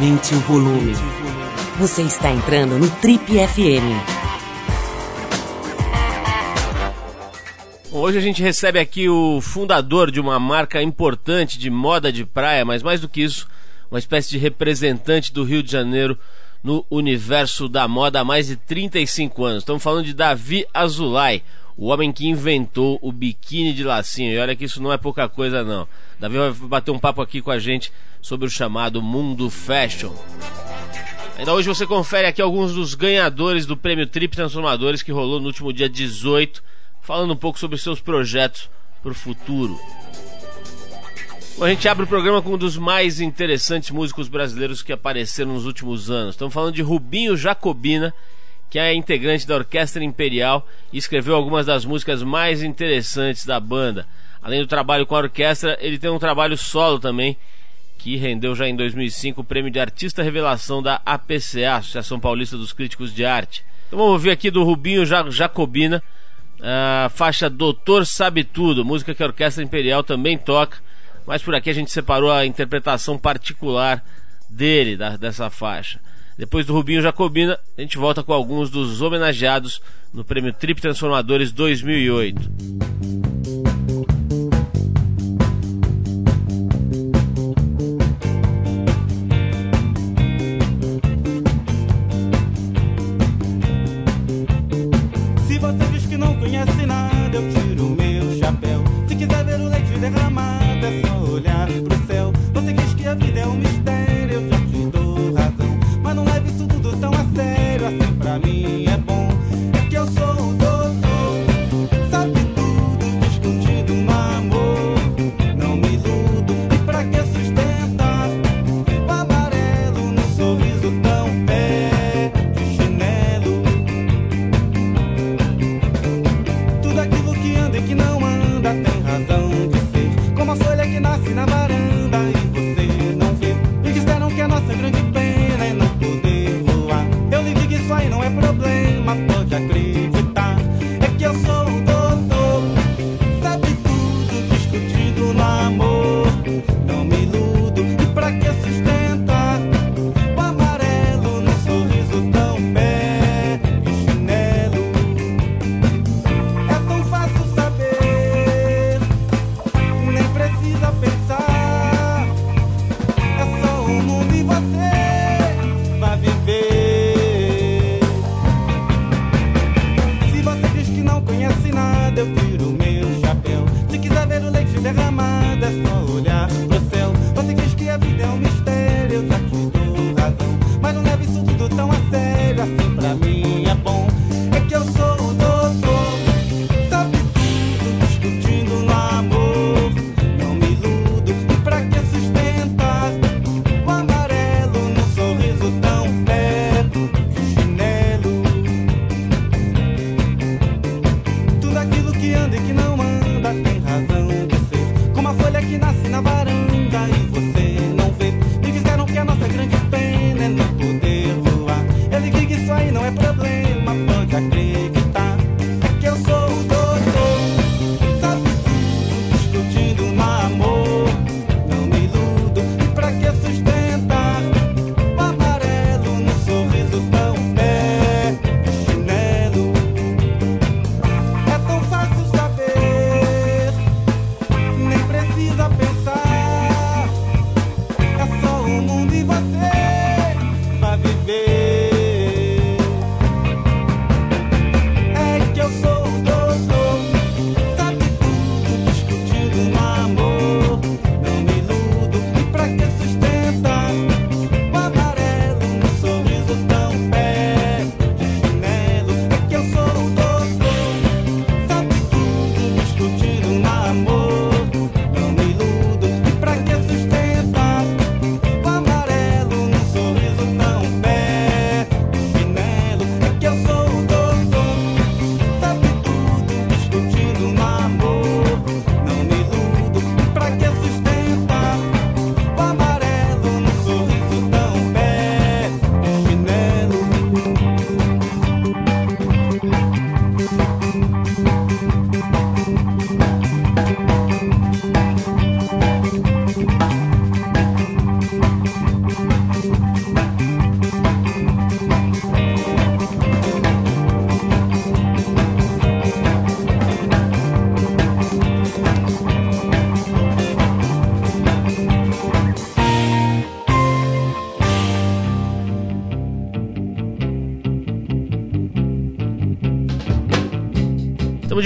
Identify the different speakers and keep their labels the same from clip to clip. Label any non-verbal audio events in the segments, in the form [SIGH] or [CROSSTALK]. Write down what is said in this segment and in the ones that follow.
Speaker 1: Aumente o volume. Você está entrando no Trip FM.
Speaker 2: Hoje a gente recebe aqui o fundador de uma marca importante de moda de praia, mas mais do que isso, uma espécie de representante do Rio de Janeiro no universo da moda há mais de 35 anos. Estamos falando de Davi Azulay, o homem que inventou o biquíni de lacinho. E olha que isso não é pouca coisa não. Davi vai bater um papo aqui com a gente sobre o chamado mundo fashion. Ainda hoje você confere aqui alguns dos ganhadores do prêmio Trip Transformadores que rolou no último dia 18, falando um pouco sobre seus projetos para o futuro. Bom, a gente abre o programa com um dos mais interessantes músicos brasileiros que apareceram nos últimos anos. Estamos falando de Rubinho Jacobina, que é integrante da Orquestra Imperial e escreveu algumas das músicas mais interessantes da banda. Além do trabalho com a orquestra, ele tem um trabalho solo também, que rendeu já em 2005 o prêmio de Artista Revelação da APCA, Associação Paulista dos Críticos de Arte. Então vamos ouvir aqui do Rubinho Jacobina, a faixa Doutor Sabe Tudo, música que a Orquestra Imperial também toca, mas por aqui a gente separou a interpretação particular dele, da, dessa faixa. Depois do Rubinho Jacobina, a gente volta com alguns dos homenageados no prêmio Trip Transformadores 2008.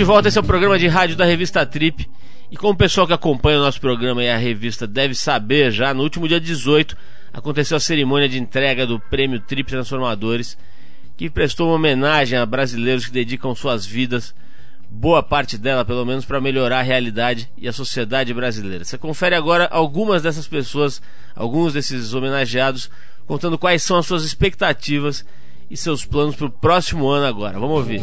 Speaker 3: De volta, esse é o programa de rádio da revista Trip. E como o pessoal que acompanha o nosso programa e a revista deve saber já, no último dia 18 aconteceu a cerimônia de entrega do prêmio Trip Transformadores, que prestou uma homenagem a brasileiros que dedicam suas vidas, boa parte dela pelo menos, para melhorar a realidade e a sociedade brasileira. Você confere agora algumas dessas pessoas, alguns desses homenageados, contando quais são as suas expectativas e seus planos para o próximo ano agora. Vamos ouvir.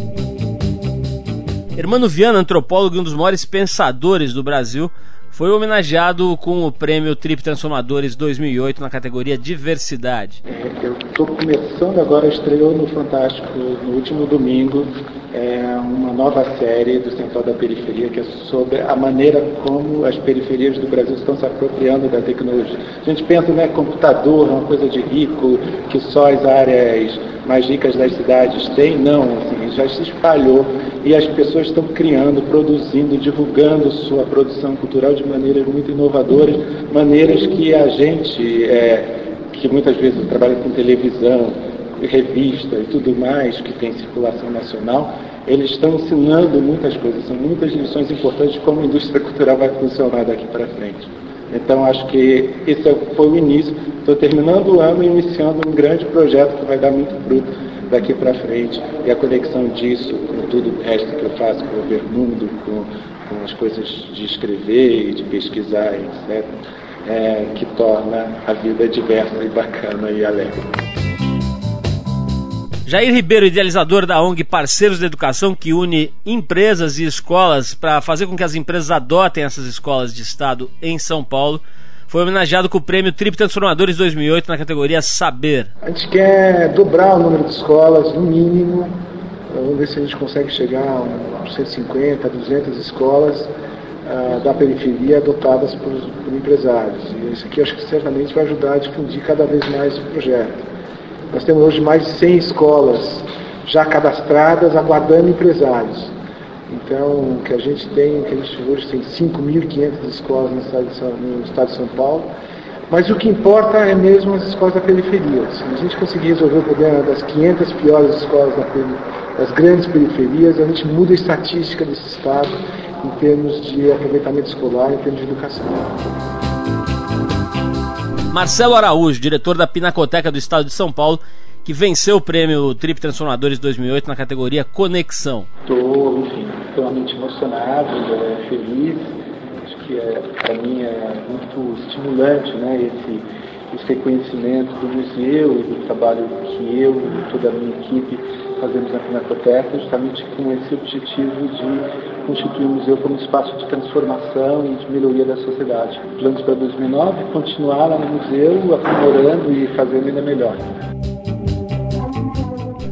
Speaker 3: Hermano Viana, antropólogo e um dos maiores pensadores do Brasil, foi homenageado com o prêmio Trip Transformadores 2008 na categoria Diversidade.
Speaker 4: É, eu estou começando agora, estreou no Fantástico no último domingo, é, uma nova série do Central da Periferia que é sobre a maneira como as periferias do Brasil estão se apropriando da tecnologia. A gente pensa, né, computador é uma coisa de rico, que só as áreas mais ricas das cidades têm, não, assim, já se espalhou e as pessoas estão criando, produzindo, divulgando sua produção cultural de maneiras muito inovadoras, maneiras que a gente, é, que muitas vezes trabalha com televisão, revista e tudo mais, que tem circulação nacional, eles estão ensinando muitas coisas, são muitas lições importantes de como a indústria [LAUGHS] cultural vai funcionar daqui para frente. Então, acho que esse é foi o início. Estou terminando o ano e iniciando um grande projeto que vai dar muito fruto daqui para frente. E a conexão disso com tudo o resto que eu faço, com o Vermundo, com, com as coisas de escrever e de pesquisar, etc., é, que torna a vida diversa e bacana e alegre.
Speaker 3: Jair Ribeiro, idealizador da ONG Parceiros da Educação, que une empresas e escolas para fazer com que as empresas adotem essas escolas de Estado em São Paulo, foi homenageado com o prêmio Trip Transformadores 2008 na categoria Saber.
Speaker 4: A gente quer dobrar o número de escolas, no mínimo. Vamos ver se a gente consegue chegar a 150, 200 escolas uh, da periferia adotadas por, por empresários. E isso aqui acho que certamente vai ajudar a difundir cada vez mais o projeto. Nós temos hoje mais de 100 escolas já cadastradas, aguardando empresários. Então, o que a gente tem, que a gente hoje tem 5.500 escolas no estado, de São, Paulo, mas o que importa é mesmo as escolas da periferia. Se a gente conseguir resolver o problema das 500 piores escolas das grandes periferias, a gente muda a estatística desse estado em termos de aproveitamento escolar, em termos de educação.
Speaker 3: Marcelo Araújo, diretor da Pinacoteca do Estado de São Paulo, que venceu o prêmio Trip Transformadores 2008 na categoria Conexão.
Speaker 4: Estou, enfim, extremamente emocionado, é, feliz. Acho que é, para mim é muito estimulante, né, esse, esse reconhecimento do museu e do trabalho que eu e toda a minha equipe fazemos na Pinacoteca, justamente com esse objetivo de constituir o museu como espaço de transformação e de melhoria da sociedade. Planos para 2009, continuar lá no museu, aprimorando e fazendo ainda melhor.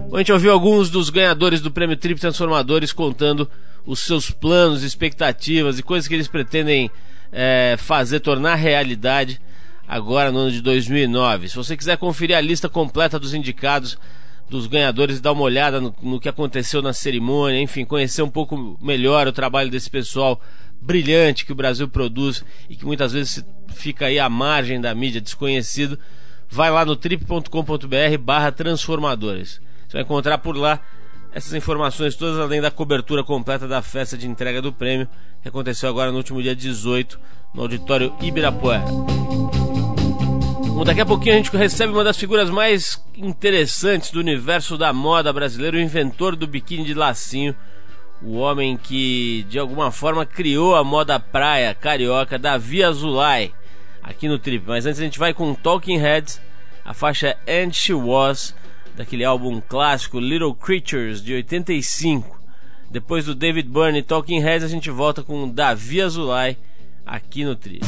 Speaker 3: Bom, a gente ouviu alguns dos ganhadores do Prêmio Trip Transformadores contando os seus planos, expectativas e coisas que eles pretendem é, fazer, tornar realidade agora no ano de 2009. Se você quiser conferir a lista completa dos indicados, dos ganhadores, dar uma olhada no, no, que aconteceu na cerimônia, enfim, conhecer um pouco melhor o trabalho desse pessoal brilhante que o Brasil produz e que muitas vezes fica aí à margem da mídia, desconhecido, vai lá no trip.com.br barra transformadores. Você vai encontrar por lá essas informações todas, além da cobertura completa da festa de entrega do prêmio, que aconteceu agora no último dia 18, no auditório Ibirapuera. Bom, daqui a pouquinho a gente recebe uma das figuras mais interessantes do universo da moda brasileiro, o inventor do biquíni de lacinho, o homem que de alguma forma criou a moda praia carioca, Davi Azulay, aqui no Trip. Mas antes a gente vai com Talking Heads, a faixa And She Was, daquele álbum clássico Little Creatures de 85. Depois do David Byrne Talking Heads, a gente volta com Davi Azulay aqui no Tri.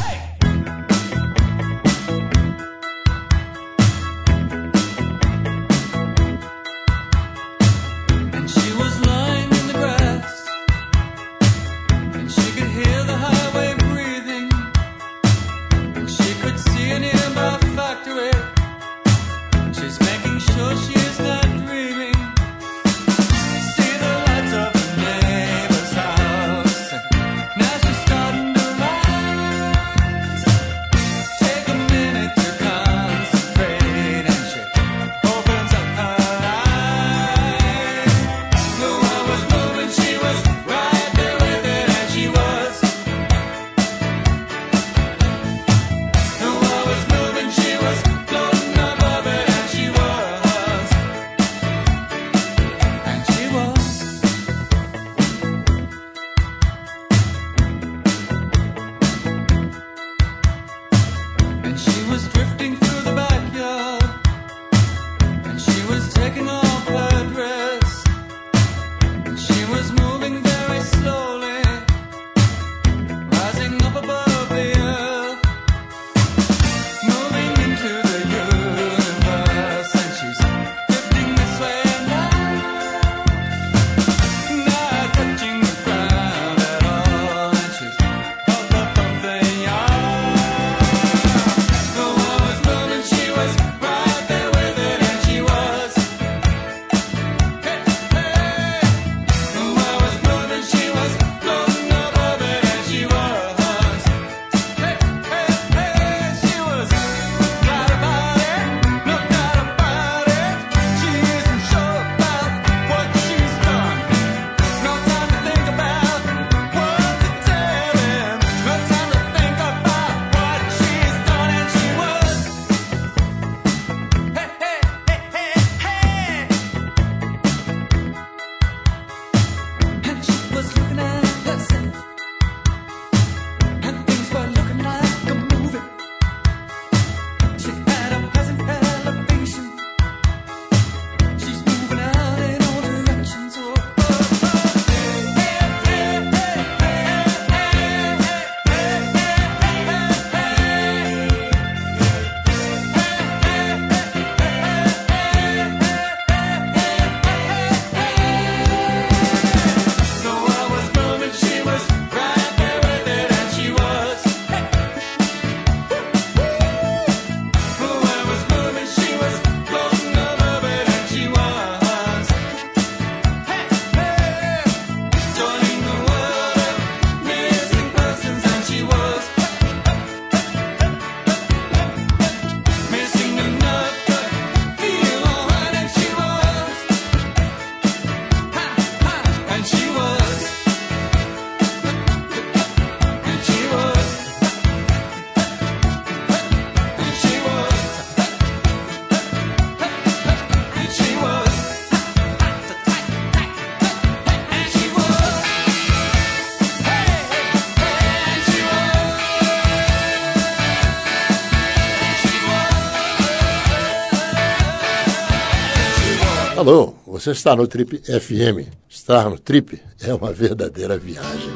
Speaker 5: Alô, você está no Trip FM. Estar no Trip é uma verdadeira viagem.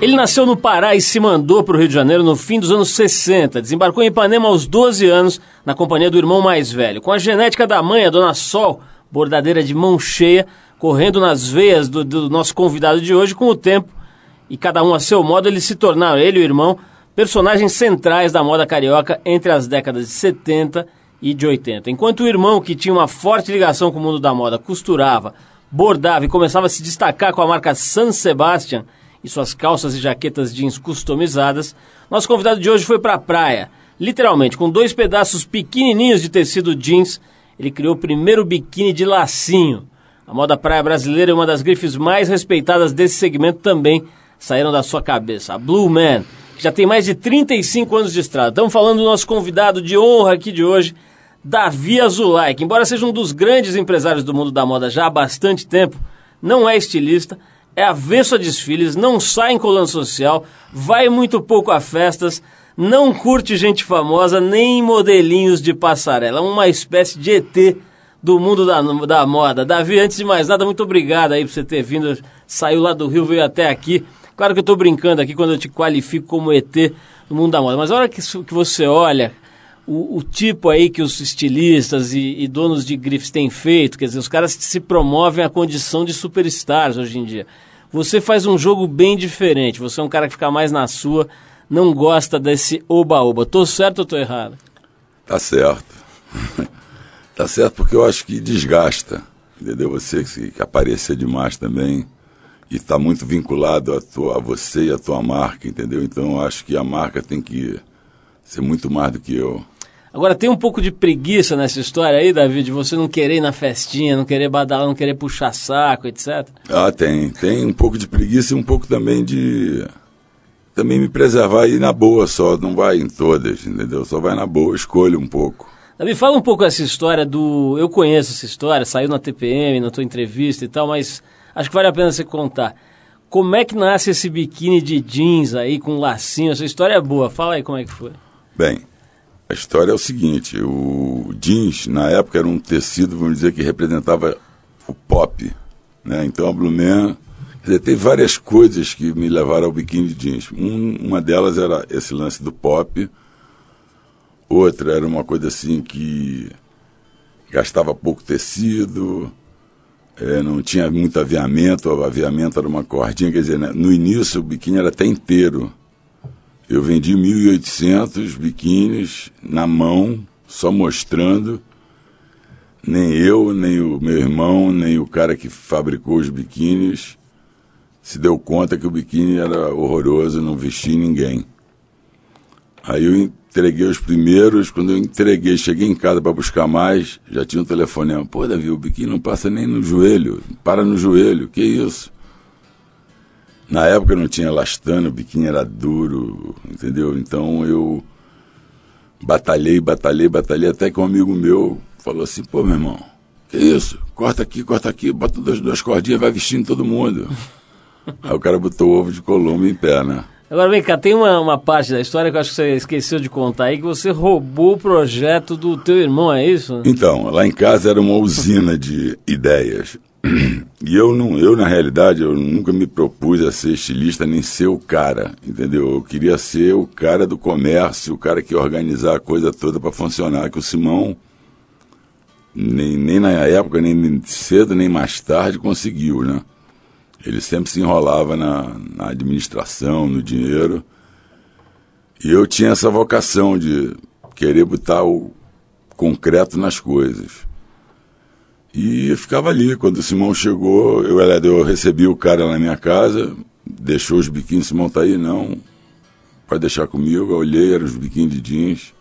Speaker 3: Ele nasceu no Pará e se mandou para o Rio de Janeiro no fim dos anos 60. Desembarcou em Ipanema aos 12 anos, na companhia do irmão mais velho. Com a genética da mãe, a Dona Sol, bordadeira de mão cheia, correndo nas veias do, do nosso convidado de hoje, com o tempo, e cada um a seu modo, eles se tornaram, ele e o irmão, personagens centrais da moda carioca entre as décadas de 70 e de 80. Enquanto o irmão, que tinha uma forte ligação com o mundo da moda, costurava, bordava e começava a se destacar com a marca San Sebastian, e suas calças e jaquetas jeans customizadas, nosso convidado de hoje foi para a praia. Literalmente, com dois pedaços pequenininhos de tecido jeans, ele criou o primeiro biquíni de lacinho. A moda praia brasileira é uma das grifes mais respeitadas desse segmento também saíram da sua cabeça. A Blue Man, já tem mais de 35 anos de estrada. Estamos falando do nosso convidado de honra aqui de hoje, Davi Azulay, que embora seja um dos grandes empresários do mundo da moda já há bastante tempo, não é estilista, é avesso a desfiles, não sai em coluna social, vai muito pouco a festas, não curte gente famosa, nem modelinhos de passarela. Uma espécie de ET do mundo da, da moda. Davi, antes de mais nada, muito obrigado aí por você ter vindo, saiu lá do Rio, veio até aqui. Claro que eu estou brincando aqui quando eu te qualifico como ET do mundo da moda, mas a hora que, que você olha o, o, tipo aí que os estilistas e, e, donos de grifes têm feito, quer dizer, os caras se promovem à condição de superstars hoje em dia. Você faz um jogo bem diferente, você é um cara que fica mais na sua, não gosta desse oba-oba. Tô certo ou tô errado?
Speaker 6: Tá certo. [LAUGHS] tá certo porque eu acho que desgasta, entendeu? Você que, que aparecer demais também e está muito vinculado a, tua, a você e a tua marca, entendeu? Então acho que a marca tem que ser muito mais do que eu.
Speaker 3: Agora, tem um pouco de preguiça nessa história aí, David, de você não querer ir na festinha, não querer badalar, não querer puxar saco, etc?
Speaker 6: Ah, tem. Tem um pouco de preguiça e um pouco também de. Também me preservar e ir na boa só, não vai em todas, entendeu? Só vai na boa, escolha um pouco.
Speaker 3: Davi, fala um pouco essa história do. Eu conheço essa história, saiu na TPM, na tua entrevista e tal, mas acho que vale a pena você contar. Como é que nasce esse biquíni de jeans aí com lacinho? Essa história é boa, fala aí como é que foi.
Speaker 6: Bem, a história é o seguinte: o jeans, na época, era um tecido, vamos dizer, que representava o pop. Né? Então a Blue Man. Quer teve várias coisas que me levaram ao biquíni de jeans. Um, uma delas era esse lance do pop. Outra era uma coisa assim que gastava pouco tecido, é, não tinha muito aviamento, o aviamento era uma cordinha, quer dizer, né? no início o biquíni era até inteiro. Eu vendi 1.800 biquínis na mão, só mostrando. Nem eu, nem o meu irmão, nem o cara que fabricou os biquínis se deu conta que o biquíni era horroroso, não vestia ninguém. Aí eu entreguei os primeiros, quando eu entreguei, cheguei em casa para buscar mais, já tinha um telefonema. Pô, Davi, o biquíni não passa nem no joelho, para no joelho, que isso? Na época não tinha elastano, o biquíni era duro, entendeu? Então eu batalhei, batalhei, batalhei, até que um amigo meu falou assim, pô, meu irmão, que isso? Corta aqui, corta aqui, bota duas, duas cordinhas, vai vestindo todo mundo. [LAUGHS] Aí o cara botou o ovo de colombo em pé, né?
Speaker 3: Agora vem cá, tem uma, uma parte da história que eu acho que você esqueceu de contar aí, que você roubou o projeto do teu irmão, é isso?
Speaker 6: Então, lá em casa era uma usina de ideias. E eu não, eu na realidade, eu nunca me propus a ser estilista nem ser o cara, entendeu? Eu queria ser o cara do comércio, o cara que ia organizar a coisa toda para funcionar, que o Simão nem, nem na época, nem cedo, nem mais tarde conseguiu, né? Ele sempre se enrolava na, na administração, no dinheiro. E eu tinha essa vocação de querer botar o concreto nas coisas. E ficava ali. Quando o Simão chegou, eu, eu recebi o cara na minha casa, deixou os biquínis, Simão tá aí? Não. Pode deixar comigo. Eu olhei, eram os biquínis de jeans.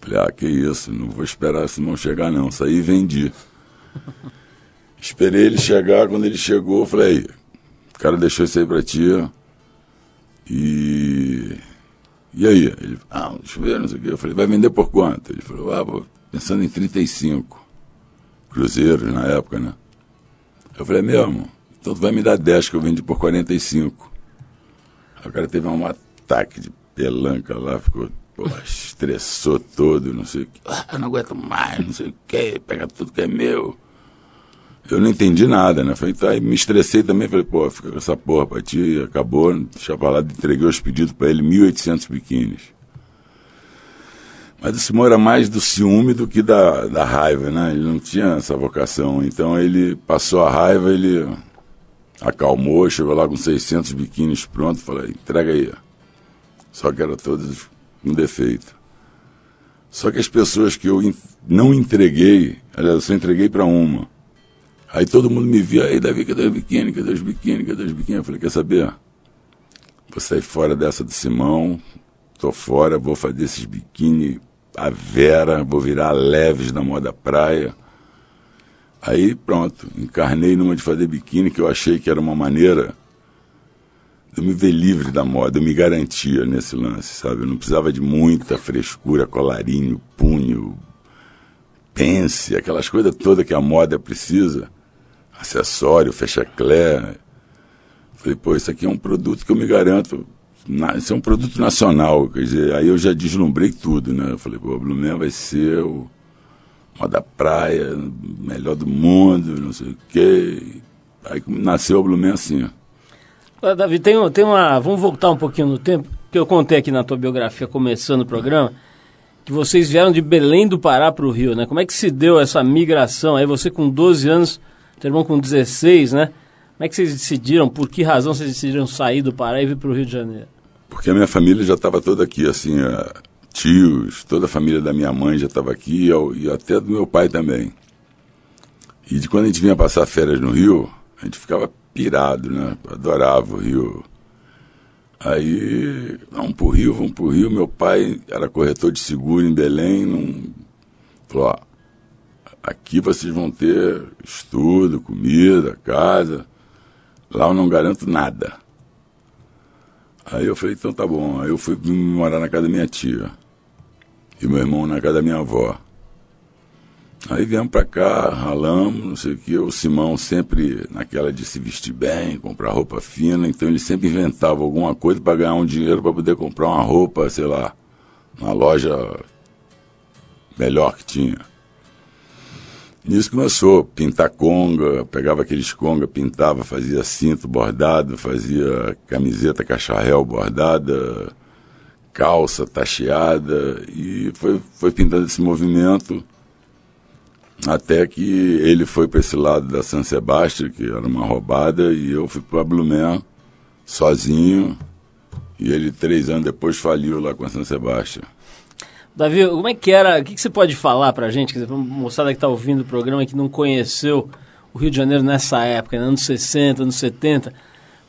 Speaker 6: Falei, ah, que isso, não vou esperar o Simão chegar não. Saí e vendi. Esperei ele chegar, quando ele chegou, eu falei, o cara deixou isso aí pra ti. E. E aí? Ele, ah, deixa eu ver, não sei o quê. Eu falei, vai vender por quanto? Ele falou, ah, pensando em 35 cruzeiros na época, né? Eu falei, mesmo, então tu vai me dar 10 que eu vendi por 45. Aí o cara teve um ataque de pelanca lá, ficou pô, estressou todo, não sei o que. Ah, não aguento mais, não sei o que, pega tudo que é meu. Eu não entendi nada, né? Falei, tá, me estressei também, falei, pô, fica com essa porra pra ti, acabou, deixa pra lá, entreguei os pedidos pra ele, 1.800 biquínis. Mas o Simão era mais do ciúme do que da, da raiva, né? Ele não tinha essa vocação. Então ele passou a raiva, ele acalmou, chegou lá com 600 biquínis pronto, falei, entrega aí. Só que eram todos com defeito. Só que as pessoas que eu não entreguei, aliás, eu só entreguei para uma. Aí todo mundo me via, aí Davi, cadê os biquíni, cadê os biquíni, cadê os biquíni? Eu falei, quer saber? Vou sair fora dessa do Simão, tô fora, vou fazer esses biquíni a Vera, vou virar leves na moda praia. Aí pronto, encarnei numa de fazer biquíni que eu achei que era uma maneira de eu me ver livre da moda, eu me garantia nesse lance, sabe? Eu não precisava de muita frescura, colarinho, punho, pence, aquelas coisas todas que a moda precisa acessório, fecha-clé. Falei, pô, isso aqui é um produto que eu me garanto. Isso é um produto nacional, quer dizer, aí eu já deslumbrei tudo, né? Eu falei, pô, o Blumen vai ser o moda praia, melhor do mundo, não sei o quê. Aí nasceu o Blumen assim.
Speaker 3: Ó. Davi, tem, tem uma. Vamos voltar um pouquinho no tempo, que eu contei aqui na tua biografia, começando o programa, que vocês vieram de Belém do Pará para o Rio, né? Como é que se deu essa migração? Aí você com 12 anos teu irmão com 16, né? Como é que vocês decidiram, por que razão vocês decidiram sair do Pará e vir para o Rio de Janeiro?
Speaker 6: Porque a minha família já estava toda aqui, assim, uh, tios, toda a família da minha mãe já estava aqui e até do meu pai também. E de quando a gente vinha passar férias no Rio, a gente ficava pirado, né? Adorava o Rio. Aí, vamos pro Rio, vamos pro Rio. Meu pai era corretor de seguro em Belém, não... falou, ó, Aqui vocês vão ter estudo, comida, casa. Lá eu não garanto nada. Aí eu falei, então tá bom. Aí eu fui morar na casa da minha tia. E meu irmão na casa da minha avó. Aí viemos pra cá, ralamos, não sei o que. O Simão sempre naquela de se vestir bem, comprar roupa fina. Então ele sempre inventava alguma coisa para ganhar um dinheiro para poder comprar uma roupa, sei lá, na loja melhor que tinha. Nisso começou, pintar conga, pegava aqueles conga, pintava, fazia cinto bordado, fazia camiseta cacharel bordada, calça tacheada, e foi, foi pintando esse movimento até que ele foi para esse lado da San Sebastião, que era uma roubada, e eu fui para Blumen sozinho, e ele três anos depois faliu lá com a San Sebastião.
Speaker 3: Davi, como é que era? O que, que você pode falar pra gente? Quer dizer, moçada que está ouvindo o programa e que não conheceu o Rio de Janeiro nessa época, anos 60, anos 70.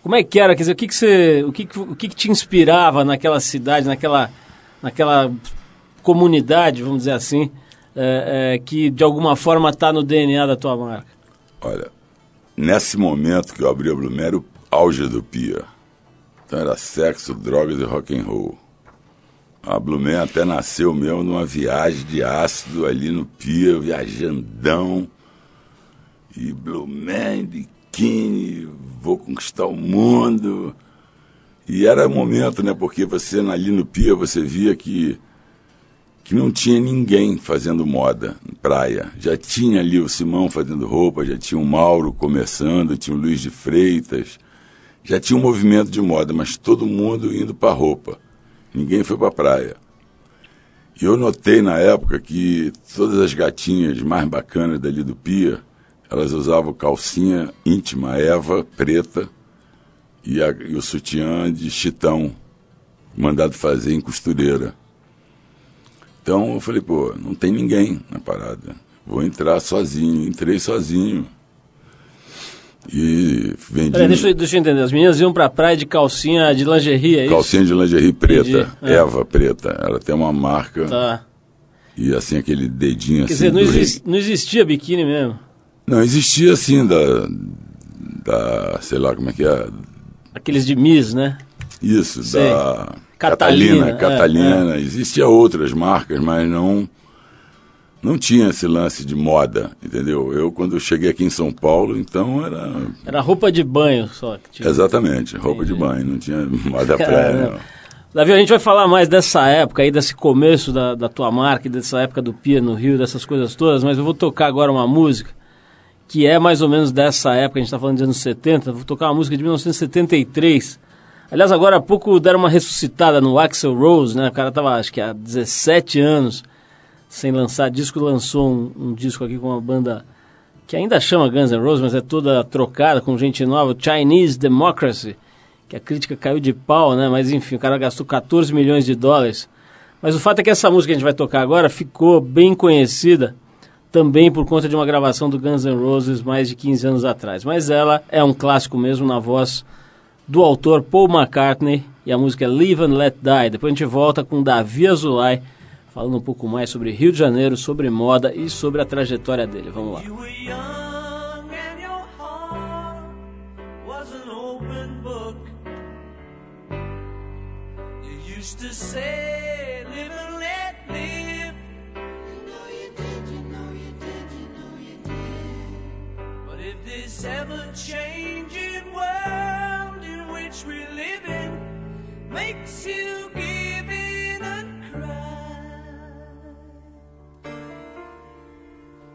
Speaker 3: Como é que era? Quer dizer, o que, que, você, o que, o que, que te inspirava naquela cidade, naquela, naquela comunidade, vamos dizer assim, é, é, que de alguma forma está no DNA da tua marca?
Speaker 6: Olha, nesse momento que eu abri a Blumen era o auge do Pia. Então era sexo, drogas e rock and roll. A Blumen até nasceu mesmo numa viagem de ácido ali no Pia, viajandão. E Blumen, biquíni, vou conquistar o mundo. E era momento, né? Porque você ali no Pia, você via que, que não tinha ninguém fazendo moda praia. Já tinha ali o Simão fazendo roupa, já tinha o Mauro começando, tinha o Luiz de Freitas. Já tinha um movimento de moda, mas todo mundo indo para roupa ninguém foi para a praia. E eu notei na época que todas as gatinhas mais bacanas dali do Pia, elas usavam calcinha íntima, Eva, preta, e, a, e o sutiã de chitão, mandado fazer em costureira. Então eu falei, pô, não tem ninguém na parada. Vou entrar sozinho. Entrei sozinho. E vendi.
Speaker 3: Peraí, deixa, deixa, eu entender. As meninas iam pra praia de calcinha de lingerie, é isso?
Speaker 6: Calcinha de lingerie preta. É. Eva preta. Ela tem uma marca. Tá. E assim, aquele dedinho
Speaker 3: Quer
Speaker 6: assim.
Speaker 3: Quer dizer, não, não existia biquíni mesmo?
Speaker 6: Não, existia assim, da. Da. Sei lá como é que é.
Speaker 3: Aqueles de Miss, né?
Speaker 6: Isso, Sei. da. Catalina. Catalina. É, Catalina. É. Existia outras marcas, mas não não tinha esse lance de moda, entendeu? Eu, quando cheguei aqui em São Paulo, então era.
Speaker 3: Era roupa de banho só.
Speaker 6: Que tinha. Exatamente, roupa Entendi. de banho, não tinha moda não.
Speaker 3: Davi, a gente vai falar mais dessa época aí, desse começo da, da tua marca, dessa época do Pia no Rio, dessas coisas todas, mas eu vou tocar agora uma música que é mais ou menos dessa época, a gente está falando dos anos 70, vou tocar uma música de 1973. Aliás, agora há pouco deram uma ressuscitada no Axel Rose, né? O cara tava, acho que há 17 anos sem lançar disco, lançou um, um disco aqui com uma banda que ainda chama Guns N' Roses, mas é toda trocada com gente nova, Chinese Democracy que a crítica caiu de pau, né? Mas enfim, o cara gastou 14 milhões de dólares. Mas o fato é que essa música que a gente vai tocar agora ficou bem conhecida também por conta de uma gravação do Guns N' Roses mais de 15 anos atrás. Mas ela é um clássico mesmo na voz do autor Paul McCartney e a música é Live and Let Die. Depois a gente volta com Davi Azulay falando um pouco mais sobre Rio de Janeiro, sobre moda e sobre a trajetória dele. Vamos lá. world in which we live in makes you give in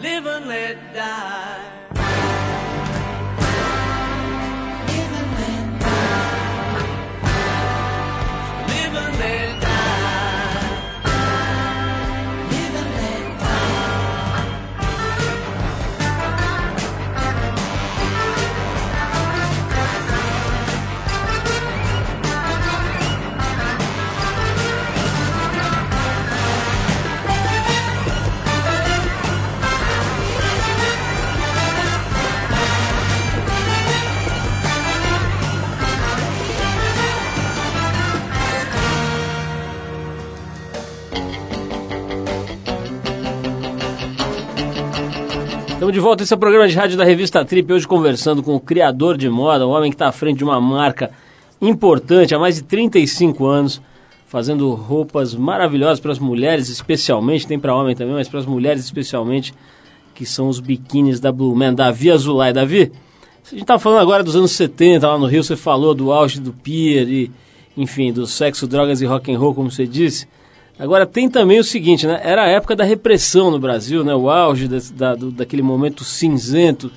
Speaker 3: live and let die. Estamos de volta, esse é o programa de rádio da revista Trip, hoje conversando com o criador de moda, um homem que está à frente de uma marca importante há mais de 35 anos, fazendo roupas maravilhosas para as mulheres, especialmente, tem para homem também, mas para as mulheres especialmente, que são os biquínis da Blue Man, Davi Azulay. Davi, a gente está falando agora dos anos 70, lá no Rio, você falou do auge do pier e, enfim, do sexo, drogas e rock and roll, como você disse. Agora tem também o seguinte, né? Era a época da repressão no Brasil, né? O auge da, da, do, daquele momento cinzento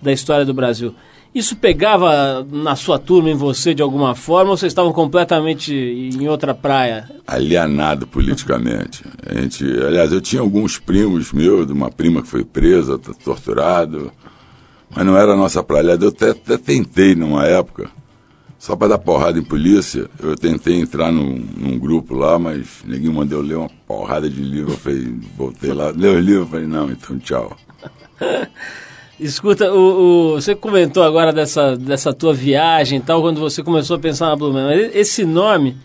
Speaker 3: da história do Brasil. Isso pegava na sua turma, em você, de alguma forma, ou vocês estavam completamente em outra praia?
Speaker 6: Alienado politicamente. A gente, aliás, eu tinha alguns primos meus, uma prima que foi presa, torturado, mas não era a nossa praia. Aliás, eu até, até tentei numa época só para dar porrada em polícia, eu tentei entrar num, num, grupo lá, mas ninguém mandou ler uma porrada de livro. Eu falei, voltei lá, leu o livro, falei, não, então tchau. [LAUGHS]
Speaker 3: Escuta, o, o, você comentou agora dessa, dessa tua viagem e tal, quando você começou a pensar na Blue Man. Mas esse nome,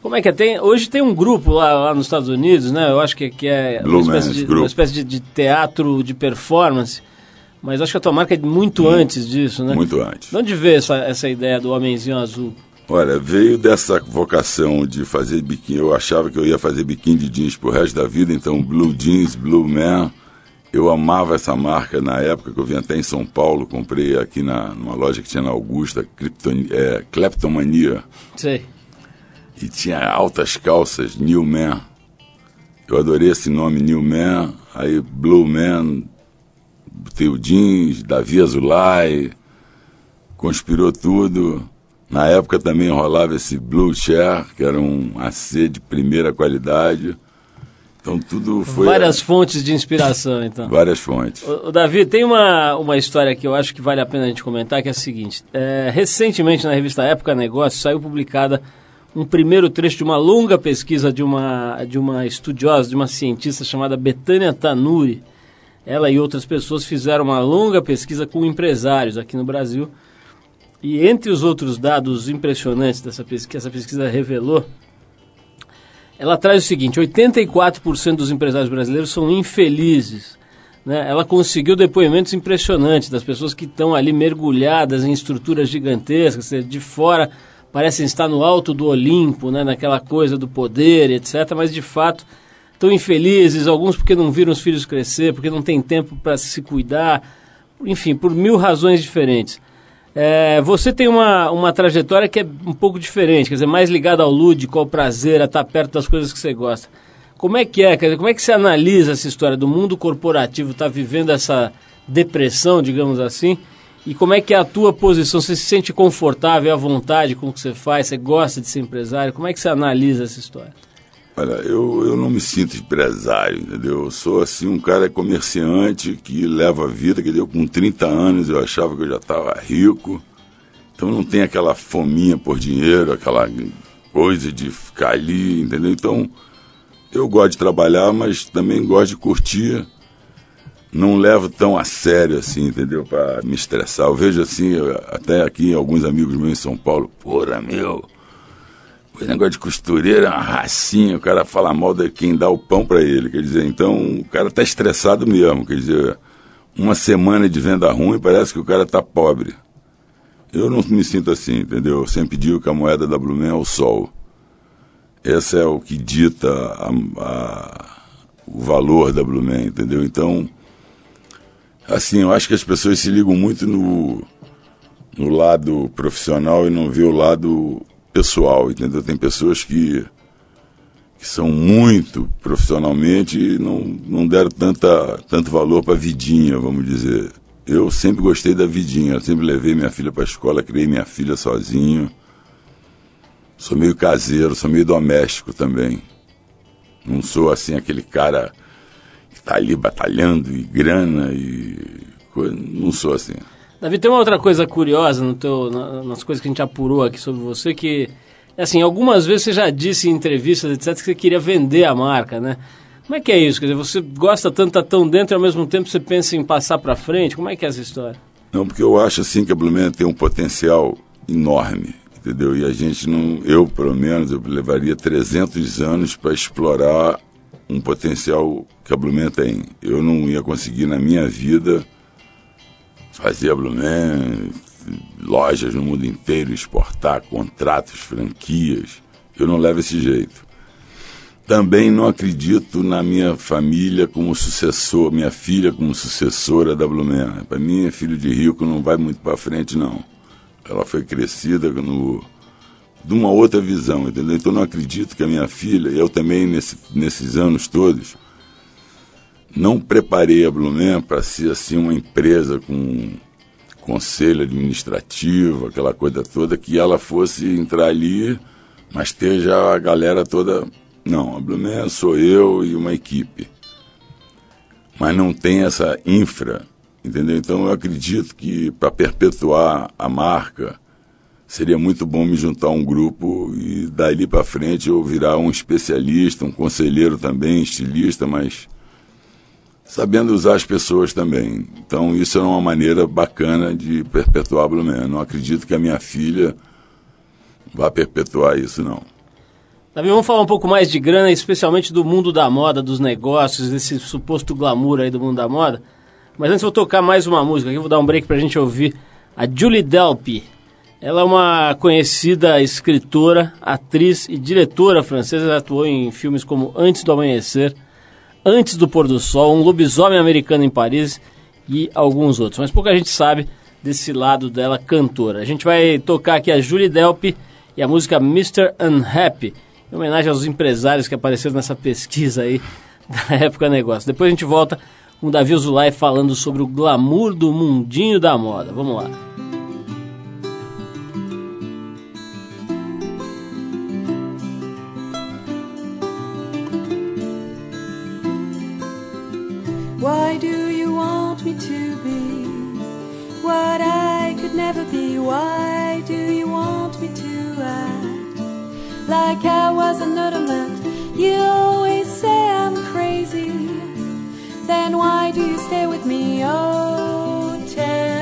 Speaker 3: como é que é? Tem, hoje tem um grupo lá, lá nos Estados Unidos, né? Eu acho que, que é uma espécie, de, uma espécie de, de, teatro de performance. Mas acho que a tua marca é muito hum, antes disso, né?
Speaker 6: Muito antes.
Speaker 3: De onde veio essa, essa ideia do homenzinho azul?
Speaker 6: Olha, veio dessa vocação de fazer biquíni. Eu achava que eu ia fazer biquíni de jeans pro resto da vida, então Blue Jeans, Blue Man eu amava essa marca na época que eu vim até em São Paulo, comprei aqui na, numa loja que tinha na Augusta, Krypton, é, Kleptomania.
Speaker 3: Sei.
Speaker 6: E tinha altas calças, New Man. Eu adorei esse nome, New Man. Aí Blue Man, jeans, Davi Azulay, conspirou tudo. Na época também rolava esse Blue Chair, que era um AC de primeira qualidade. Então tudo foi.
Speaker 3: Várias a... fontes de inspiração, então.
Speaker 6: Várias fontes.
Speaker 3: O, o, Davi, tem uma, uma história que eu acho que vale a pena a gente comentar, que é a seguinte. É, recentemente, na revista Época Negócio, saiu publicada um primeiro trecho de uma longa pesquisa de uma, de uma estudiosa, de uma cientista chamada Betânia Tanuri. Ela e outras pessoas fizeram uma longa pesquisa com empresários aqui no Brasil. E entre os outros dados impressionantes dessa pesquisa, que essa pesquisa revelou, ela traz o seguinte: 84% dos empresários brasileiros são infelizes. Né? Ela conseguiu depoimentos impressionantes das pessoas que estão ali mergulhadas em estruturas gigantescas, de fora parecem estar no alto do Olimpo, né? naquela coisa do poder, etc., mas de fato infelizes, alguns porque não viram os filhos crescer, porque não tem tempo para se cuidar, enfim, por mil razões diferentes. É, você tem uma, uma trajetória que é um pouco diferente, quer dizer, mais ligada ao lúdico, ao prazer, a estar perto das coisas que você gosta. Como é que é, quer dizer, como é que você analisa essa história do mundo corporativo, está vivendo essa depressão, digamos assim, e como é que é a tua posição? Você se sente confortável, à vontade com o que você faz? Você gosta de ser empresário? Como é que você analisa essa história?
Speaker 6: Olha, eu, eu não me sinto empresário, entendeu? Eu sou assim um cara comerciante que leva a vida, que deu com 30 anos eu achava que eu já estava rico. Então não tem aquela fominha por dinheiro, aquela coisa de ficar ali, entendeu? Então eu gosto de trabalhar, mas também gosto de curtir. Não levo tão a sério assim, entendeu? Para me estressar. Eu vejo assim, até aqui alguns amigos meus em São Paulo, porra, meu, o negócio de costureira é uma racinha, o cara fala mal de quem dá o pão para ele. Quer dizer, então o cara tá estressado mesmo. Quer dizer, uma semana de venda ruim parece que o cara tá pobre. Eu não me sinto assim, entendeu? Eu sempre digo que a moeda da Blumen é o sol. Esse é o que dita a, a, o valor da Blumen, entendeu? Então, assim, eu acho que as pessoas se ligam muito no, no lado profissional e não vê o lado pessoal, entendeu? Tem pessoas que, que são muito profissionalmente e não, não deram tanta, tanto valor para a vidinha, vamos dizer. Eu sempre gostei da vidinha, sempre levei minha filha para a escola, criei minha filha sozinho. Sou meio caseiro, sou meio doméstico também. Não sou assim aquele cara que está ali batalhando e grana e não sou assim.
Speaker 3: Davi, tem uma outra coisa curiosa no teu, nas coisas que a gente apurou aqui sobre você, que, assim, algumas vezes você já disse em entrevistas, etc., que você queria vender a marca, né? Como é que é isso? Quer dizer, você gosta tanto, tá tão dentro e ao mesmo tempo você pensa em passar para frente? Como é que é essa história?
Speaker 6: Não, porque eu acho assim que a Blumen tem um potencial enorme, entendeu? E a gente não, eu pelo menos, eu levaria 300 anos para explorar um potencial que a Blumen tem. Eu não ia conseguir na minha vida fazer Blumen, lojas no mundo inteiro, exportar contratos, franquias. Eu não levo esse jeito. Também não acredito na minha família como sucessor, minha filha como sucessora da Blumen. Para mim, filho de rico não vai muito para frente, não. Ela foi crescida no, de uma outra visão, entendeu? Então não acredito que a minha filha, eu também nesse, nesses anos todos, não preparei a Blumen para ser assim uma empresa com conselho administrativo, aquela coisa toda, que ela fosse entrar ali, mas ter já a galera toda. Não, a Blumen sou eu e uma equipe. Mas não tem essa infra, entendeu? Então eu acredito que para perpetuar a marca seria muito bom me juntar a um grupo e dali para frente eu virar um especialista, um conselheiro também, estilista, mas sabendo usar as pessoas também. Então isso é uma maneira bacana de perpetuar Blumen. Não acredito que a minha filha vá perpetuar isso, não.
Speaker 3: Davi, vamos falar um pouco mais de grana, especialmente do mundo da moda, dos negócios, desse suposto glamour aí do mundo da moda. Mas antes vou tocar mais uma música aqui, vou dar um break pra gente ouvir a Julie Delpy. Ela é uma conhecida escritora, atriz e diretora francesa, ela atuou em filmes como Antes do Amanhecer, Antes do Pôr do Sol, Um Lobisomem Americano em Paris e alguns outros. Mas pouca gente sabe desse lado dela cantora. A gente vai tocar aqui a Julie Delpy e a música Mr. Unhappy, em homenagem aos empresários que apareceram nessa pesquisa aí da [LAUGHS] época negócio. Depois a gente volta com o Davi Zulay falando sobre o glamour do mundinho da moda. Vamos lá.
Speaker 7: Me to be what I could never be? Why do you want me to act like I was another man? You always say I'm crazy. Then why do you stay with me? Oh, tell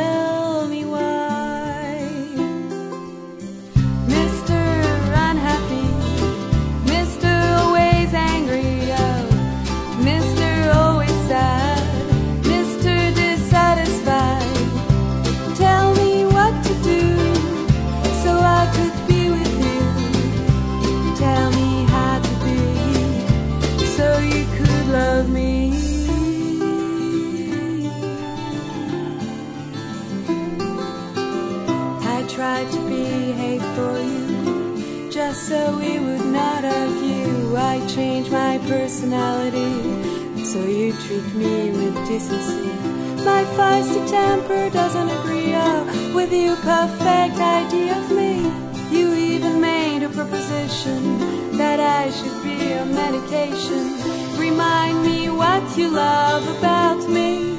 Speaker 7: treat me with decency. My feisty temper doesn't agree oh, with your perfect idea of me. You even made a proposition that I should be on medication. Remind me what you love about me,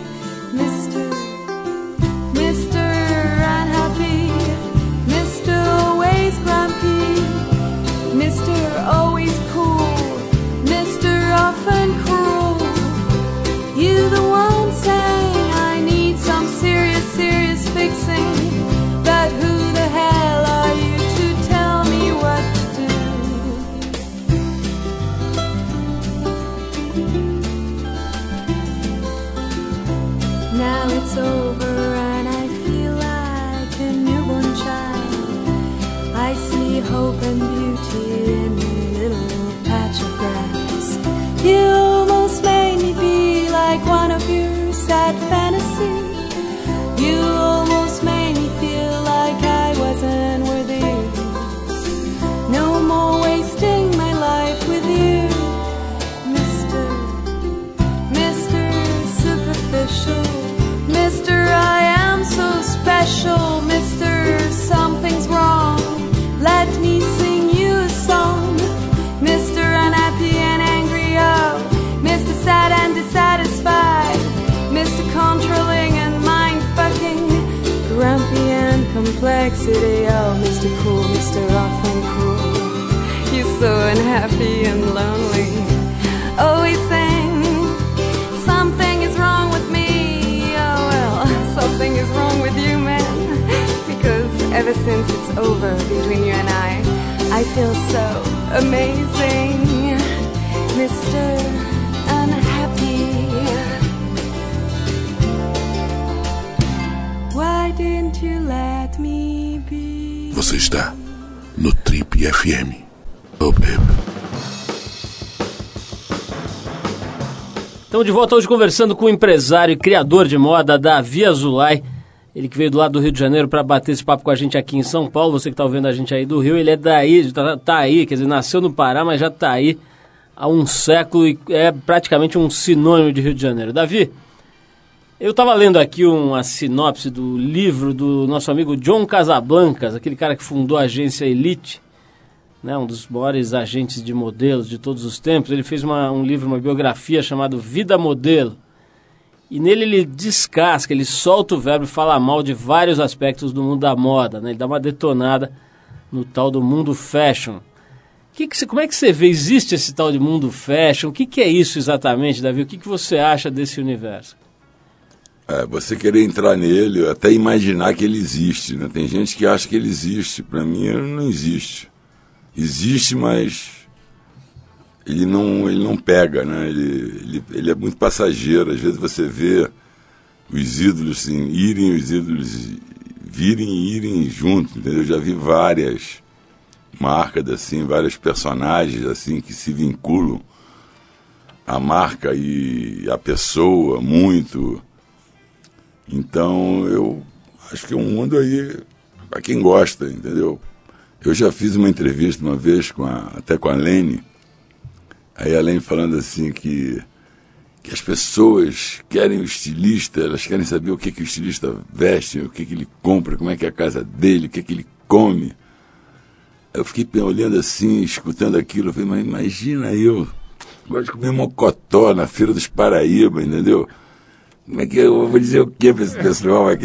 Speaker 7: and beauty feel so amazing, Mr. Unhappy. Why didn't you let me be?
Speaker 8: Você está no Trip FM. Oh, baby.
Speaker 3: Estamos de volta hoje conversando com o empresário e criador de moda Davi Azulay. Ele que veio do lado do Rio de Janeiro para bater esse papo com a gente aqui em São Paulo. Você que está ouvindo a gente aí do Rio, ele é daí, tá, tá aí, quer dizer, nasceu no Pará, mas já está aí há um século e é praticamente um sinônimo de Rio de Janeiro. Davi, eu estava lendo aqui uma sinopse do livro do nosso amigo John Casablancas, aquele cara que fundou a agência Elite, né, um dos maiores agentes de modelos de todos os tempos. Ele fez uma, um livro, uma biografia chamado Vida Modelo. E nele ele descasca, ele solta o verbo e fala mal de vários aspectos do mundo da moda. Né? Ele dá uma detonada no tal do mundo fashion. Que que como é que você vê? Existe esse tal de mundo fashion? O que, que é isso exatamente, Davi? O que, que você acha desse universo?
Speaker 6: É, você querer entrar nele, até imaginar que ele existe, né? Tem gente que acha que ele existe. Para mim, ele não existe. Existe, mas ele não, ele não pega, né? Ele, ele, ele é muito passageiro. Às vezes você vê os ídolos assim, irem, os ídolos virem e irem junto, entendeu? Eu já vi várias marcas assim, vários personagens assim que se vinculam à marca e à pessoa muito. Então eu acho que é um mundo aí para quem gosta, entendeu? Eu já fiz uma entrevista uma vez com a, até com a Lene, aí a Lene falando assim que que as pessoas querem o estilista, elas querem saber o que, que o estilista veste, o que, que ele compra, como é que é a casa dele, o que, que ele come. Eu fiquei olhando assim, escutando aquilo, eu falei, mas imagina eu, gosto de comer mocotó na Feira dos Paraíba, entendeu? Como é que eu vou dizer o que para esse pessoal? [LAUGHS]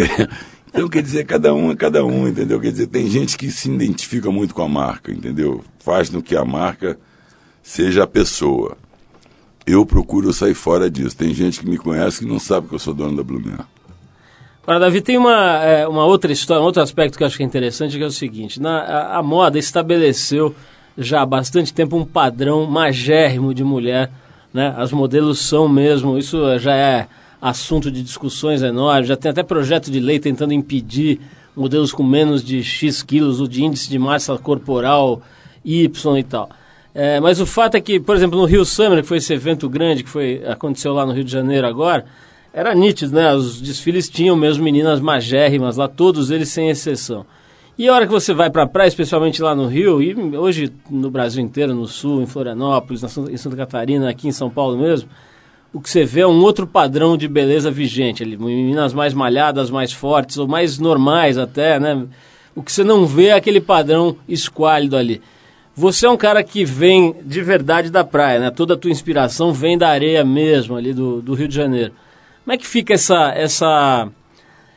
Speaker 6: Então, quer dizer, cada um é cada um, entendeu? Quer dizer, tem gente que se identifica muito com a marca, entendeu? Faz no que a marca seja a pessoa. Eu procuro sair fora disso. Tem gente que me conhece que não sabe que eu sou dono da Blumenau.
Speaker 3: Agora, Davi, tem uma, é, uma outra história, um outro aspecto que eu acho que é interessante, que é o seguinte, na, a, a moda estabeleceu já há bastante tempo um padrão magérrimo de mulher, né? As modelos são mesmo, isso já é assunto de discussões enormes, já tem até projeto de lei tentando impedir modelos com menos de X quilos, o de índice de massa corporal Y e tal. É, mas o fato é que, por exemplo, no Rio Summer, que foi esse evento grande que foi, aconteceu lá no Rio de Janeiro agora, era nítido, né? Os desfiles tinham mesmo meninas magérrimas lá, todos eles sem exceção. E a hora que você vai para a praia, especialmente lá no Rio, e hoje no Brasil inteiro, no Sul, em Florianópolis, em Santa Catarina, aqui em São Paulo mesmo, o que você vê é um outro padrão de beleza vigente. Meninas mais malhadas, mais fortes, ou mais normais até, né? O que você não vê é aquele padrão esquálido ali. Você é um cara que vem de verdade da praia, né? Toda a tua inspiração vem da areia mesmo, ali do, do Rio de Janeiro. Como é que fica essa, essa,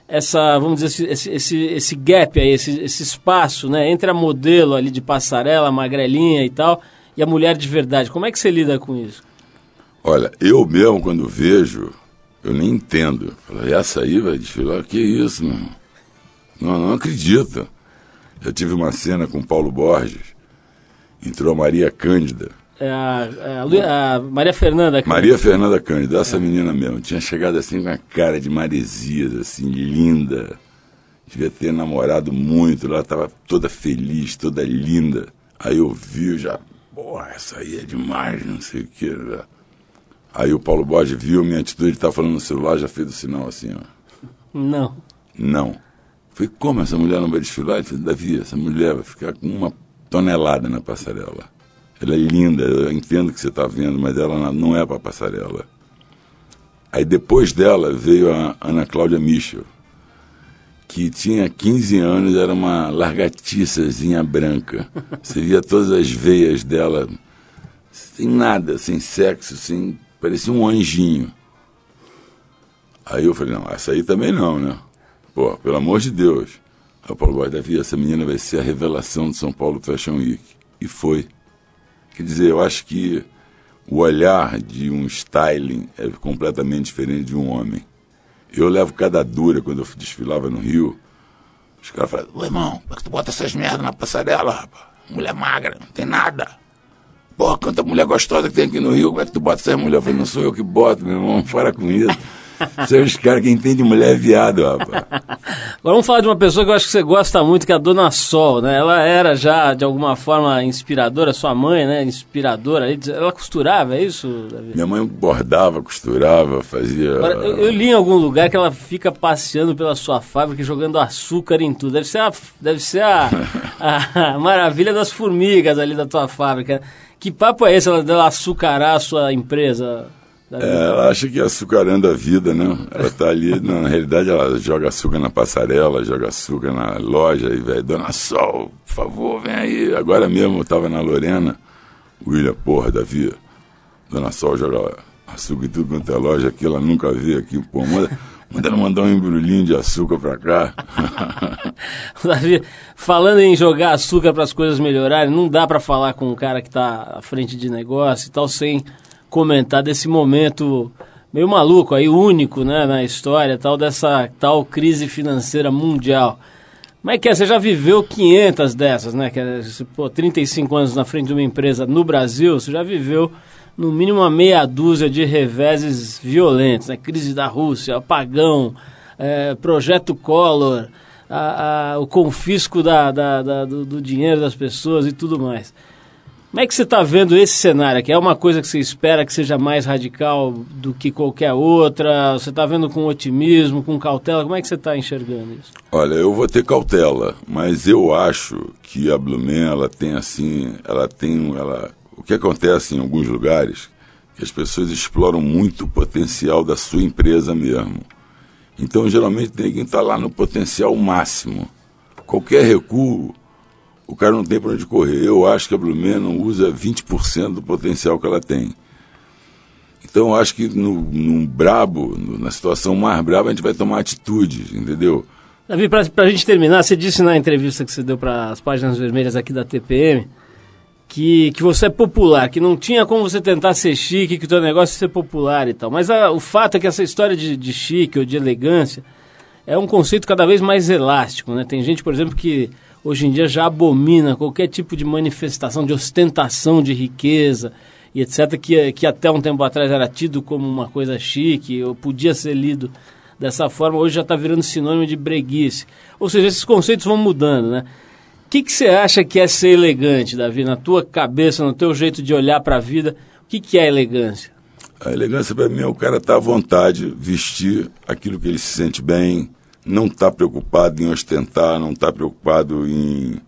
Speaker 3: essa vamos dizer, esse, esse, esse, gap aí, esse, esse espaço, né? Entre a modelo ali de passarela, magrelinha e tal, e a mulher de verdade. Como é que você lida com isso?
Speaker 6: Olha, eu mesmo, quando vejo, eu nem entendo. Falo, "E essa aí vai desfilar? Que isso, irmão? Não, não acredito. Eu tive uma cena com Paulo Borges, entrou a Maria Cândida.
Speaker 3: É a, é a a Maria Fernanda. que-
Speaker 6: Maria Fernanda Cândida, essa menina mesmo, tinha chegado assim com a cara de maresias, assim, linda. Devia ter namorado muito, ela estava toda feliz, toda linda. Aí eu vi, já, porra, essa aí é demais, não sei o que. Aí o Paulo Borges viu minha atitude, estava falando no celular, já fez o sinal assim, ó.
Speaker 3: Não.
Speaker 6: Não. Falei, como essa mulher não vai desfilar? Ele falou, Davi, essa mulher vai ficar com uma tonelada na passarela. Ela é linda, eu entendo que você está vendo, mas ela não- não é para passarela. Aí depois dela veio a Ana Cláudia Michel, que tinha 15 anos, era uma largatiçazinha branca. [LAUGHS] Você via todas as veias dela, sem nada, sem sexo, sem. parecia um anjinho. Aí eu falei, não, essa aí também não, né? Pô, pelo amor de Deus. O Paulo Davi, essa menina vai ser a revelação de São Paulo Fashion Week. E foi. Quer dizer, eu acho que o olhar de um styling é completamente diferente de um homem. Eu levo cada dura quando eu desfilava no Rio. Os caras falam, ô irmão, como é que tu bota essas merdas na passarela, rapaz? Mulher magra, não tem nada. Pô, quanta mulher gostosa que tem aqui no Rio, como é que tu bota essas mulheres? Eu falei, não sou eu que boto, meu irmão, [LAUGHS] para com isso. Você é caras que entendem mulher é viado, rapaz.
Speaker 3: Agora vamos falar de uma pessoa que eu acho que você gosta muito, que é a Dona Sol, né? Ela era já, de alguma forma, inspiradora, sua mãe, né? Inspiradora. Ela costurava, é isso, Davi?
Speaker 6: Minha mãe bordava, costurava, fazia.
Speaker 3: Agora, eu, eu li em algum lugar que ela fica passeando pela sua fábrica e jogando açúcar em tudo. Deve ser a, deve ser [LAUGHS] a, a maravilha das formigas ali da tua fábrica. Que papo é esse, ela, dela açucarar a sua empresa?
Speaker 6: É, ela acha que é açucarando a vida, né? Ela tá ali, [LAUGHS] na realidade, ela joga açúcar na passarela, joga açúcar na loja e, velho, Dona Sol, por favor, vem aí. Agora mesmo eu tava na Lorena, William, porra, Davi, Dona Sol joga açúcar e tudo quanto é loja aqui, ela nunca veio aqui, pô, manda, manda ela mandar um embrulhinho de açúcar pra cá. [LAUGHS]
Speaker 3: Davi, falando em jogar açúcar para as coisas melhorarem, não dá para falar com um cara que está à frente de negócio e tal sem comentar desse momento meio maluco aí, único, né, na história, tal dessa tal crise financeira mundial. É que é? Você já viveu 500 dessas, né? Que é, pô, 35 anos na frente de uma empresa no Brasil, você já viveu no mínimo uma meia dúzia de reveses violentos, né? Crise da Rússia, apagão, é, projeto Collor, a, a, o confisco da, da, da, do, do dinheiro das pessoas e tudo mais. Como é que você está vendo esse cenário aqui? É uma coisa que você espera que seja mais radical do que qualquer outra? Você está vendo com otimismo, com cautela? Como é que você está enxergando isso?
Speaker 6: Olha, eu vou ter cautela, mas eu acho que a Blumen, ela tem assim, ela tem, ela, o que acontece em alguns lugares, que as pessoas exploram muito o potencial da sua empresa mesmo. Então, geralmente, tem que estar lá no potencial máximo. Qualquer recuo o cara não tem para onde correr. Eu acho que a Blumen não usa 20% do potencial que ela tem. Então acho que no, no brabo, no, na situação mais braba, a gente vai tomar atitudes, entendeu?
Speaker 3: Davi, para a gente terminar, você disse na entrevista que você deu para as páginas vermelhas aqui da TPM que, que você é popular, que não tinha como você tentar ser chique, que o teu negócio é ser popular e tal. Mas a, o fato é que essa história de, de chique ou de elegância é um conceito cada vez mais elástico, né? Tem gente, por exemplo, que hoje em dia já abomina qualquer tipo de manifestação, de ostentação de riqueza e etc., que, que até um tempo atrás era tido como uma coisa chique, ou podia ser lido dessa forma, hoje já está virando sinônimo de breguice. Ou seja, esses conceitos vão mudando, né? O que, que você acha que é ser elegante, Davi, na tua cabeça, no teu jeito de olhar para a vida? O que, que é elegância?
Speaker 6: A elegância para mim é o cara estar tá à vontade, vestir aquilo que ele se sente bem, não está preocupado em ostentar, não está preocupado em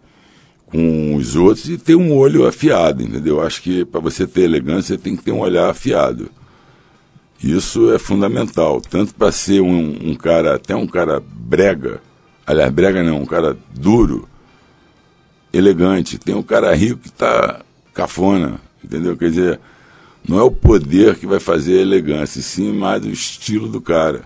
Speaker 6: com os outros e ter um olho afiado, entendeu? Acho que para você ter elegância tem que ter um olhar afiado. Isso é fundamental, tanto para ser um, um, cara, até um cara brega, aliás, brega não, um cara duro, elegante. Tem um cara rico que está cafona, entendeu? Quer dizer, não é o poder que vai fazer a elegância, sim mais o estilo do cara.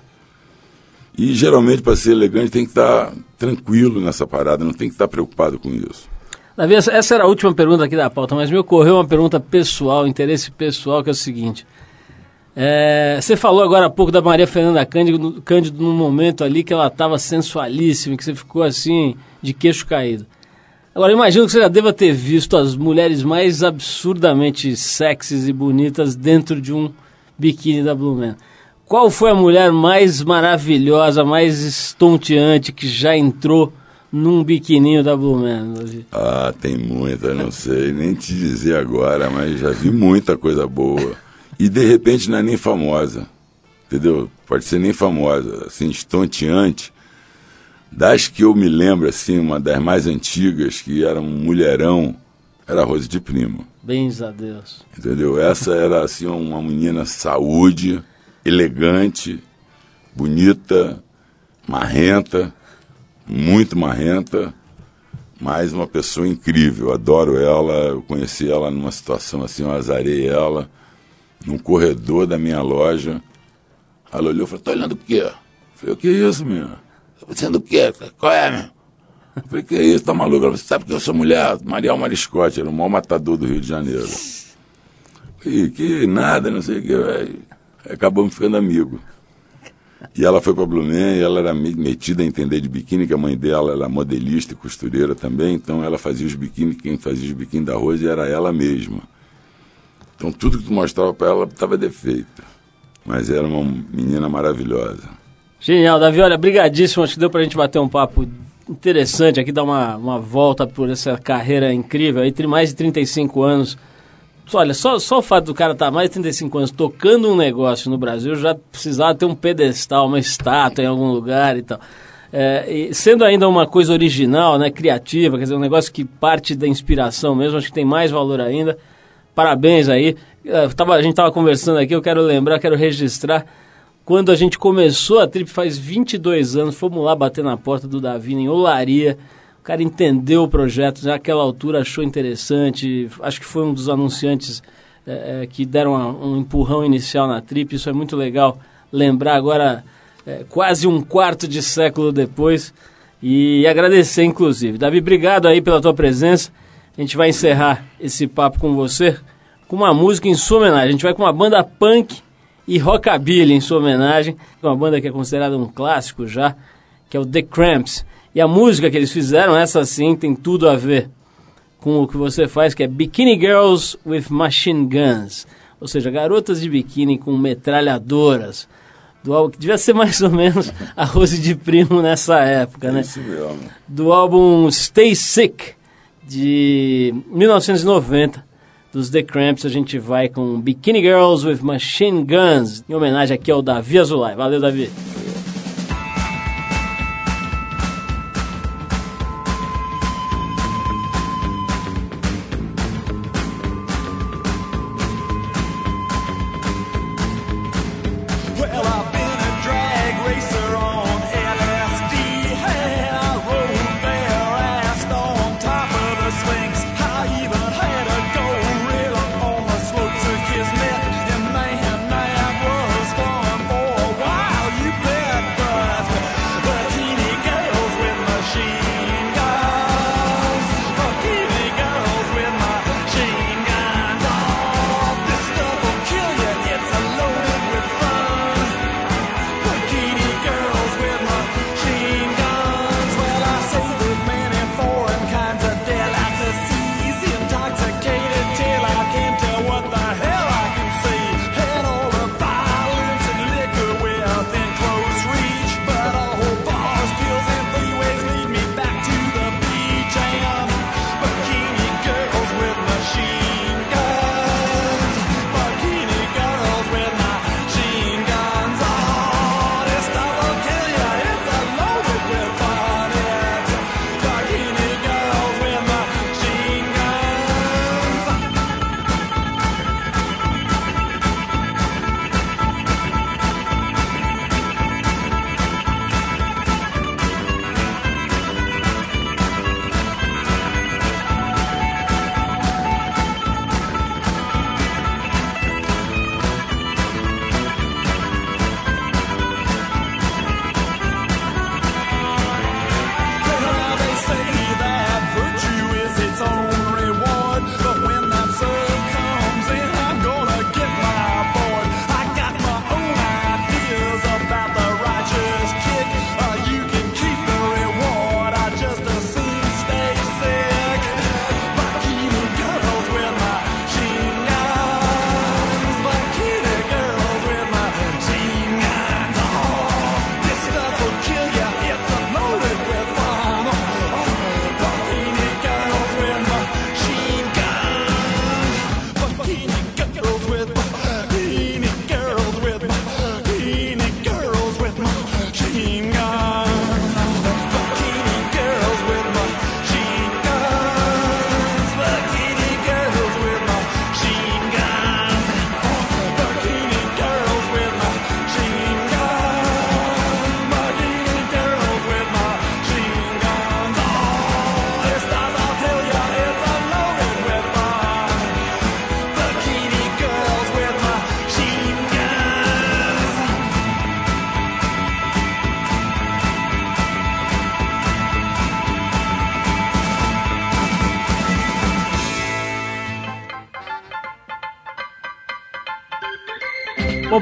Speaker 6: E geralmente, para ser elegante, tem que estar tá tranquilo nessa parada, não tem que estar tá preocupado com isso.
Speaker 3: Davi, essa era a última pergunta aqui da pauta, mas me ocorreu uma pergunta pessoal, interesse pessoal, que é o seguinte. É, você falou agora há pouco da Maria Fernanda Cândido, Cândido num momento ali que ela estava sensualíssima, que você ficou assim, de queixo caído. Agora, imagino que você já deva ter visto as mulheres mais absurdamente sexys e bonitas dentro de um biquíni da Blue Man. Qual foi a mulher mais maravilhosa, mais estonteante que já entrou num biquininho da Blue Man?
Speaker 6: Ah, tem muita, não sei nem te dizer agora, mas já vi muita coisa boa. E de repente não é nem famosa, entendeu? Pode ser nem famosa, assim, estonteante. Das que eu me lembro, assim, uma das mais antigas, que era um mulherão, era a Rose de Primo.
Speaker 3: Bens a Deus.
Speaker 6: Entendeu? Essa era, assim, uma menina saúde elegante, bonita, marrenta, muito marrenta, mas uma pessoa incrível. Adoro ela, eu conheci ela numa situação assim, eu azarei ela, num corredor da minha loja. Ela olhou e falou, tá olhando o quê? Eu falei, o que é isso, menina? Tá fazendo o quê? Qual é, meu? Eu falei, que é isso, tá maluco? Ela falou, sabe que eu sou mulher? Mariel Mariscote, era o maior matador do Rio de Janeiro. E que nada, não sei o que, velho acabamos ficando amigos. E ela foi para Blumen ela era metida a entender de biquíni, que a mãe dela era modelista e costureira também, então ela fazia os biquíni, quem fazia os biquíni da Rose era ela mesma. Então tudo que tu mostrava para ela estava defeito. Mas era uma menina maravilhosa.
Speaker 3: Genial, Davi, olha, brigadíssimo, acho que deu para a gente bater um papo interessante aqui, dar uma, uma volta por essa carreira incrível, aí mais de 35 anos Olha, só, só o fato do cara estar tá mais de 35 anos tocando um negócio no Brasil já precisava ter um pedestal, uma estátua em algum lugar e tal. É, e sendo ainda uma coisa original, né, criativa, quer dizer, um negócio que parte da inspiração mesmo, acho que tem mais valor ainda. Parabéns aí. É, tava, a gente estava conversando aqui, eu quero lembrar, quero registrar. Quando a gente começou a trip faz 22 anos, fomos lá bater na porta do Davi em Olaria cara entendeu o projeto, naquela altura achou interessante, acho que foi um dos anunciantes
Speaker 9: é, é, que deram uma- um empurrão inicial na trip. Isso é muito legal lembrar agora, é, quase um quarto de século depois. E agradecer, inclusive. Davi, obrigado aí pela tua presença. A gente vai encerrar esse papo com você com uma música em sua homenagem. A gente vai com uma banda punk e rockabilly em sua homenagem. Uma banda que é considerada um clássico já, que é o The Cramps. E a música que eles fizeram, essa sim, tem tudo a ver com o que você faz, que é Bikini Girls with Machine Guns. Ou seja, garotas de biquíni com metralhadoras. Do álbum que devia ser mais ou menos a Rose de Primo nessa época, né?
Speaker 6: Isso mesmo.
Speaker 9: do álbum Stay Sick de 1990 dos The Cramps. A gente vai com Bikini Girls with Machine Guns em homenagem aqui ao Davi Azulay. Valeu, Davi.